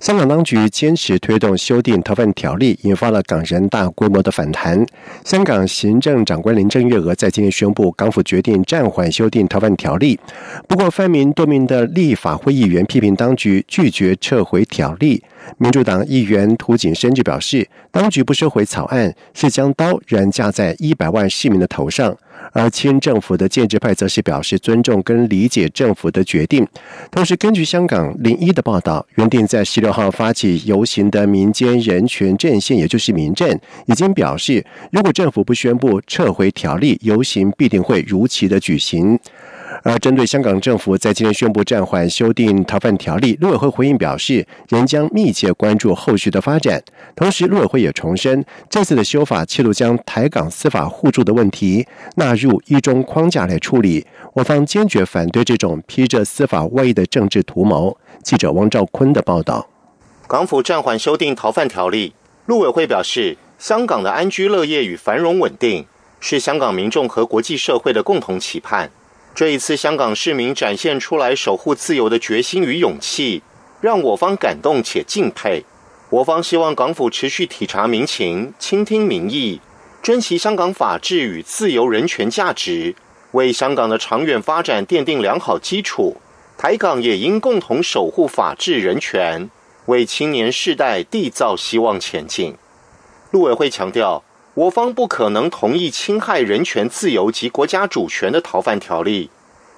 香港当局坚持推动修订逃犯条例，引发了港人大规模的反弹。香港行政长官林郑月娥在今天宣布，港府决定暂缓修订逃犯条例。不过，泛民多名的立法会议员批评当局拒绝撤回条例。民主党议员涂景生就表示，当局不收回草案，是将刀仍架在一百万市民的头上。而清政府的建制派则是表示尊重跟理解政府的决定。同时，根据香港零一的报道，原定在十六号发起游行的民间人权阵线，也就是民阵，已经表示，如果政府不宣布撤回条例，游行必定会如期的举行。而针对香港政府在今天宣布暂缓修订逃犯条例，陆委会回应表示，仍将密切关注后续的发展。同时，陆委会也重申，这次的修法企图将台港司法互助的问题纳入一中框架来处理。我方坚决反对这种披着司法外衣的政治图谋。记者汪兆坤的报道。港府暂缓修订逃犯条例，陆委会表示，香港的安居乐业与繁荣稳定是香港民众和国际社会的共同期盼。这一次，香港市民展现出来守护自由的决心与勇气，让我方感动且敬佩。我方希望港府持续体察民情，倾听民意，珍惜香港法治与自由人权价值，为香港的长远发展奠定良好基础。台港也应共同守护法治人权，为青年世代缔造希望前进。陆委会强调。我方不可能同意侵害人权、自由及国家主权的逃犯条例，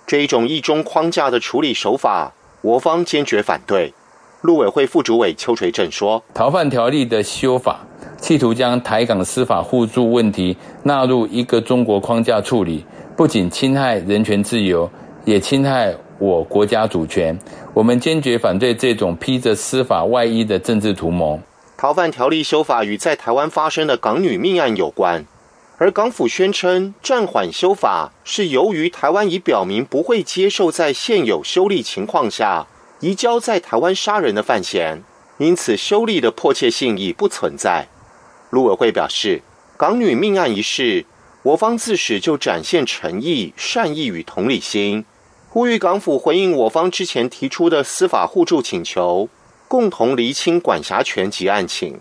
这一种一中框架的处理手法，我方坚决反对。陆委会副主委邱垂正说：“逃犯条例的修法，企图将台港司法互助问题纳入一个中国框架处理，不仅侵害人权自由，也侵害我国家主权。我们坚决反对这种披着司法外衣的政治图谋。”逃犯条例修法与在台湾发生的港女命案有关，而港府宣称暂缓修法是由于台湾已表明不会接受在现有修例情况下移交在台湾杀人的犯嫌，因此修例的迫切性已不存在。陆委会表示，港女命案一事，我方自始就展现诚意、善意与同理心，呼吁港府回应我方之前提出的司法互助请求。共同厘清管辖权及案情。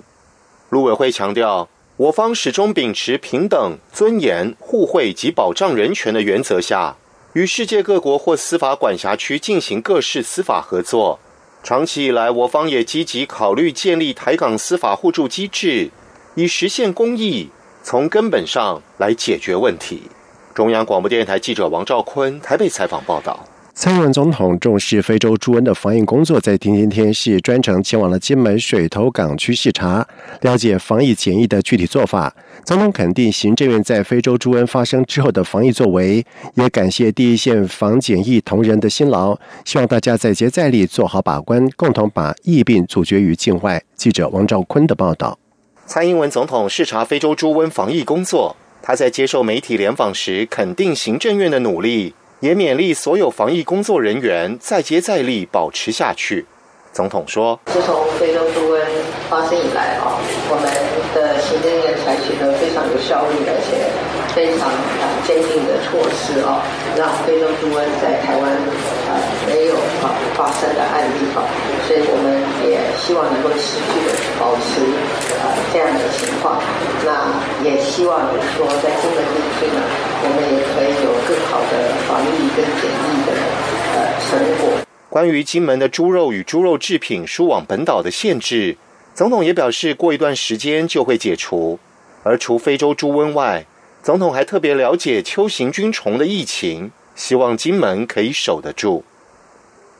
陆委会强调，我方始终秉持平等、尊严、互惠及保障人权的原则下，与世界各国或司法管辖区进行各式司法合作。长期以来，我方也积极考虑建立台港司法互助机制，以实现公益，从根本上来解决问题。中央广播电台记者王兆坤台北采访报道。蔡英文总统重视非洲猪瘟的防疫工作，在今天是专程前往了金门水头港区视察，了解防疫检疫的具体做法。总统肯定行政院在非洲猪瘟发生之后的防疫作为，也感谢第一线防检疫同仁的辛劳，希望大家再接再厉，做好把关，共同把疫病阻绝于境外。记者王兆坤的报道。蔡英文总统视察非洲猪瘟防疫工作，他在接受媒体联访时肯定行政院的努力。也勉励所有防疫工作人员再接再厉，保持下去。总统说：“自从非洲猪瘟发生以来啊，我们的行政也采取了非常有效率而且非常啊坚定的措施啊，让非洲猪瘟在台湾啊没有啊发生的案例啊，所以我们也希望能够持续的保持啊这样的情况。那也希望说在金门地区呢。”我们也可以有更好的防疫跟检疫的呃成果。关于金门的猪肉与猪肉制品输往本岛的限制，总统也表示，过一段时间就会解除。而除非洲猪瘟外，总统还特别了解秋行军虫的疫情，希望金门可以守得住。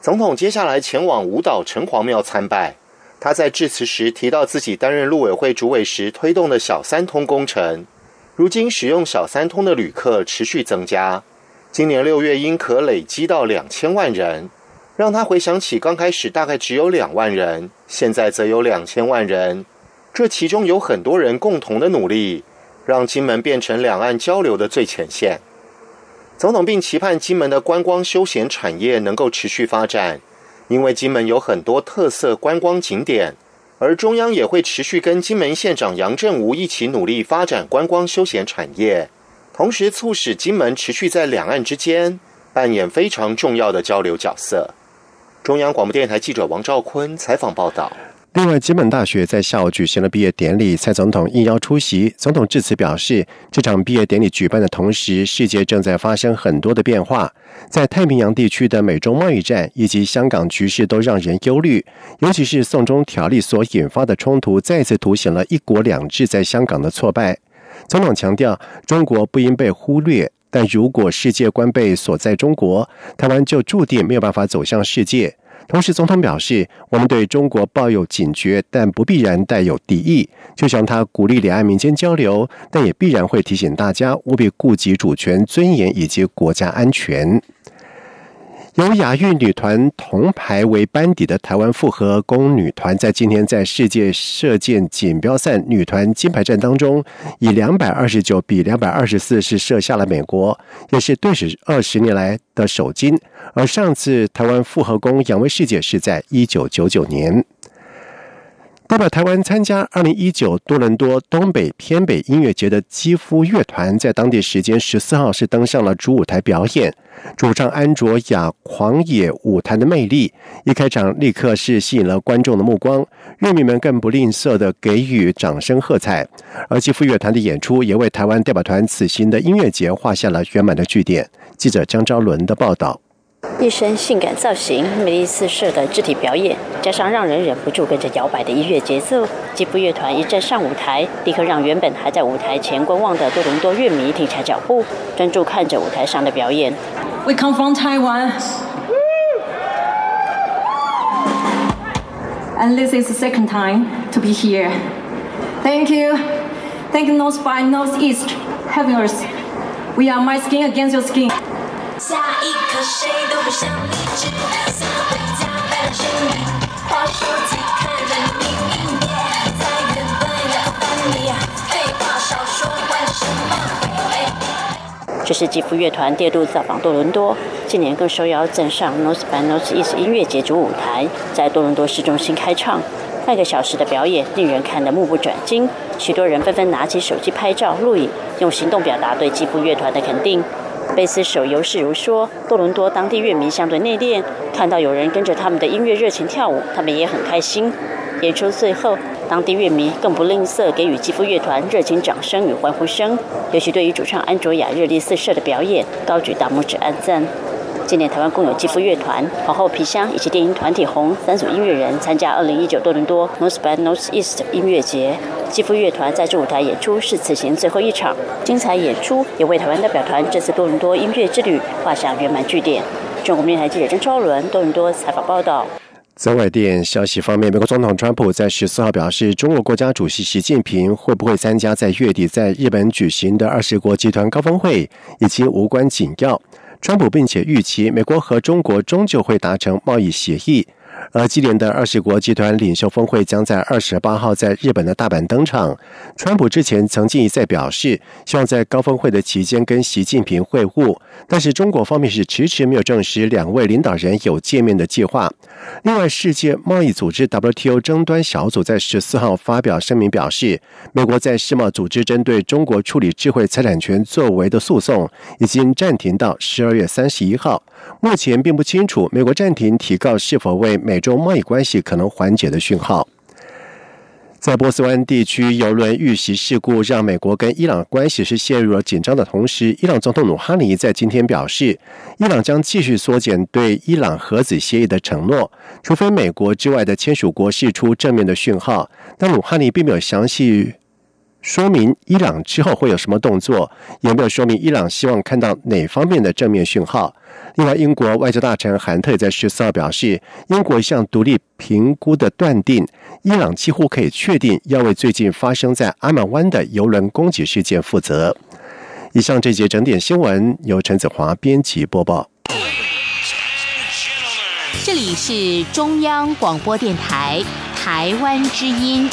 总统接下来前往五岛城隍庙参拜，他在致辞时提到自己担任陆委会主委时推动的小三通工程。如今使用小三通的旅客持续增加，今年六月应可累积到两千万人，让他回想起刚开始大概只有两万人，现在则有两千万人。这其中有很多人共同的努力，让金门变成两岸交流的最前线。总统并期盼金门的观光休闲产业能够持续发展，因为金门有很多特色观光景点，而中央也会持续跟金门县长杨振武一起努力发展观光休闲产业，同时促使金门持续在两岸之间扮演非常重要的交流角色。中央广播电台记者王兆坤采访报道。另外，金门大学在下午举行了毕业典礼，蔡总统应邀出席。总统致辞表示，这场毕业典礼举办的同时，世界正在发生很多的变化，在太平洋地区的美中贸易战以及香港局势都让人忧虑，尤其是送中条例所引发的冲突，再次凸显了一国两制在香港的挫败。总统强调，中国不应被忽略，但如果世界观被锁在中国，台湾就注定没有办法走向世界。同时，总统表示，我们对中国抱有警觉，但不必然带有敌意。就像他鼓励两岸民间交流，但也必然会提醒大家务必顾及主权、尊严以及国家安全。由亚运女团铜牌为班底的台湾复合弓女团，在今天在世界射箭锦标赛女团金牌战当中，以两百二十九比两百二十四是射下了美国，也是队史二十年来的首金。而上次台湾复合弓仰威世界是在一九九九年。代表台湾参加二零一九多伦多东北偏北音乐节的肌肤乐团，在当地时间十四号是登上了主舞台表演，主唱安卓雅狂野舞台的魅力，一开场立刻是吸引了观众的目光，乐迷们更不吝啬的给予掌声喝彩，而肌肤乐团的演出也为台湾代表团此行的音乐节画下了圆满的句点。记者张昭伦的报道。一身性感造型、魅力四射的肢体表演，加上让人忍不住跟着摇摆的音乐节奏，吉普乐团一站上舞台，立刻让原本还在舞台前观望的多伦多乐迷停下脚步，专注看着舞台上的表演。We come from Taiwan, and this is the second time to be here. Thank you, thank you North by Northeast having us. We are my skin against your skin. 下一刻谁都不想离职，想回家摆烂生意，划手机看着你音乐，在原本要烦你，废话少说，管什么？这是吉福乐团第二度造访多伦多，今年更受邀站上 North by Northeast 音乐节主舞台，在多伦多市中心开唱。半个小时的表演令人看得目不转睛，许多人纷纷拿起手机拍照录影，用行动表达对吉福乐团的肯定。贝斯手尤世如说：“多伦多当地乐迷相对内敛，看到有人跟着他们的音乐热情跳舞，他们也很开心。演出最后，当地乐迷更不吝啬给予肌肤乐团热情掌声与欢呼声，尤其对于主唱安卓雅热力四射的表演，高举大拇指暗赞。”今年台湾共有肌肤乐团、皇后皮箱以及电音团体红三组音乐人参加2019多伦多 North by Northeast 音乐节。肌肤乐团在这舞台演出是此行最后一场，精彩演出也为台湾代表团这次多伦多音乐之旅画上圆满句点。中国电台记者张超伦多伦多采访报道。在外电消息方面，美国总统川普在十四号表示，中国国家主席习近平会不会参加在月底在日本举行的二十国集团高峰会，已经无关紧要。川普并且预期，美国和中国终究会达成贸易协议。而今年的二十国集团领袖峰会将在二十八号在日本的大阪登场。川普之前曾经一再表示，希望在高峰会的期间跟习近平会晤，但是中国方面是迟迟没有证实两位领导人有见面的计划。另外，世界贸易组织 WTO 争端小组在十四号发表声明表示，美国在世贸组织针对中国处理智慧财产权作为的诉讼已经暂停到十二月三十一号。目前并不清楚美国暂停提告是否为美美中贸易关系可能缓解的讯号。在波斯湾地区游轮遇袭事故让美国跟伊朗关系是陷入了紧张的同时，伊朗总统鲁哈尼在今天表示，伊朗将继续缩减对伊朗核子协议的承诺，除非美国之外的签署国释出正面的讯号。但鲁哈尼并没有详细说明伊朗之后会有什么动作，也没有说明伊朗希望看到哪方面的正面讯号。另外，英国外交大臣韩特在十四号表示，英国一项独立评估的断定，伊朗几乎可以确定要为最近发生在阿曼湾的油轮攻击事件负责。以上这节整点新闻由陈子华编辑播报。这里是中央广播电台台湾之音。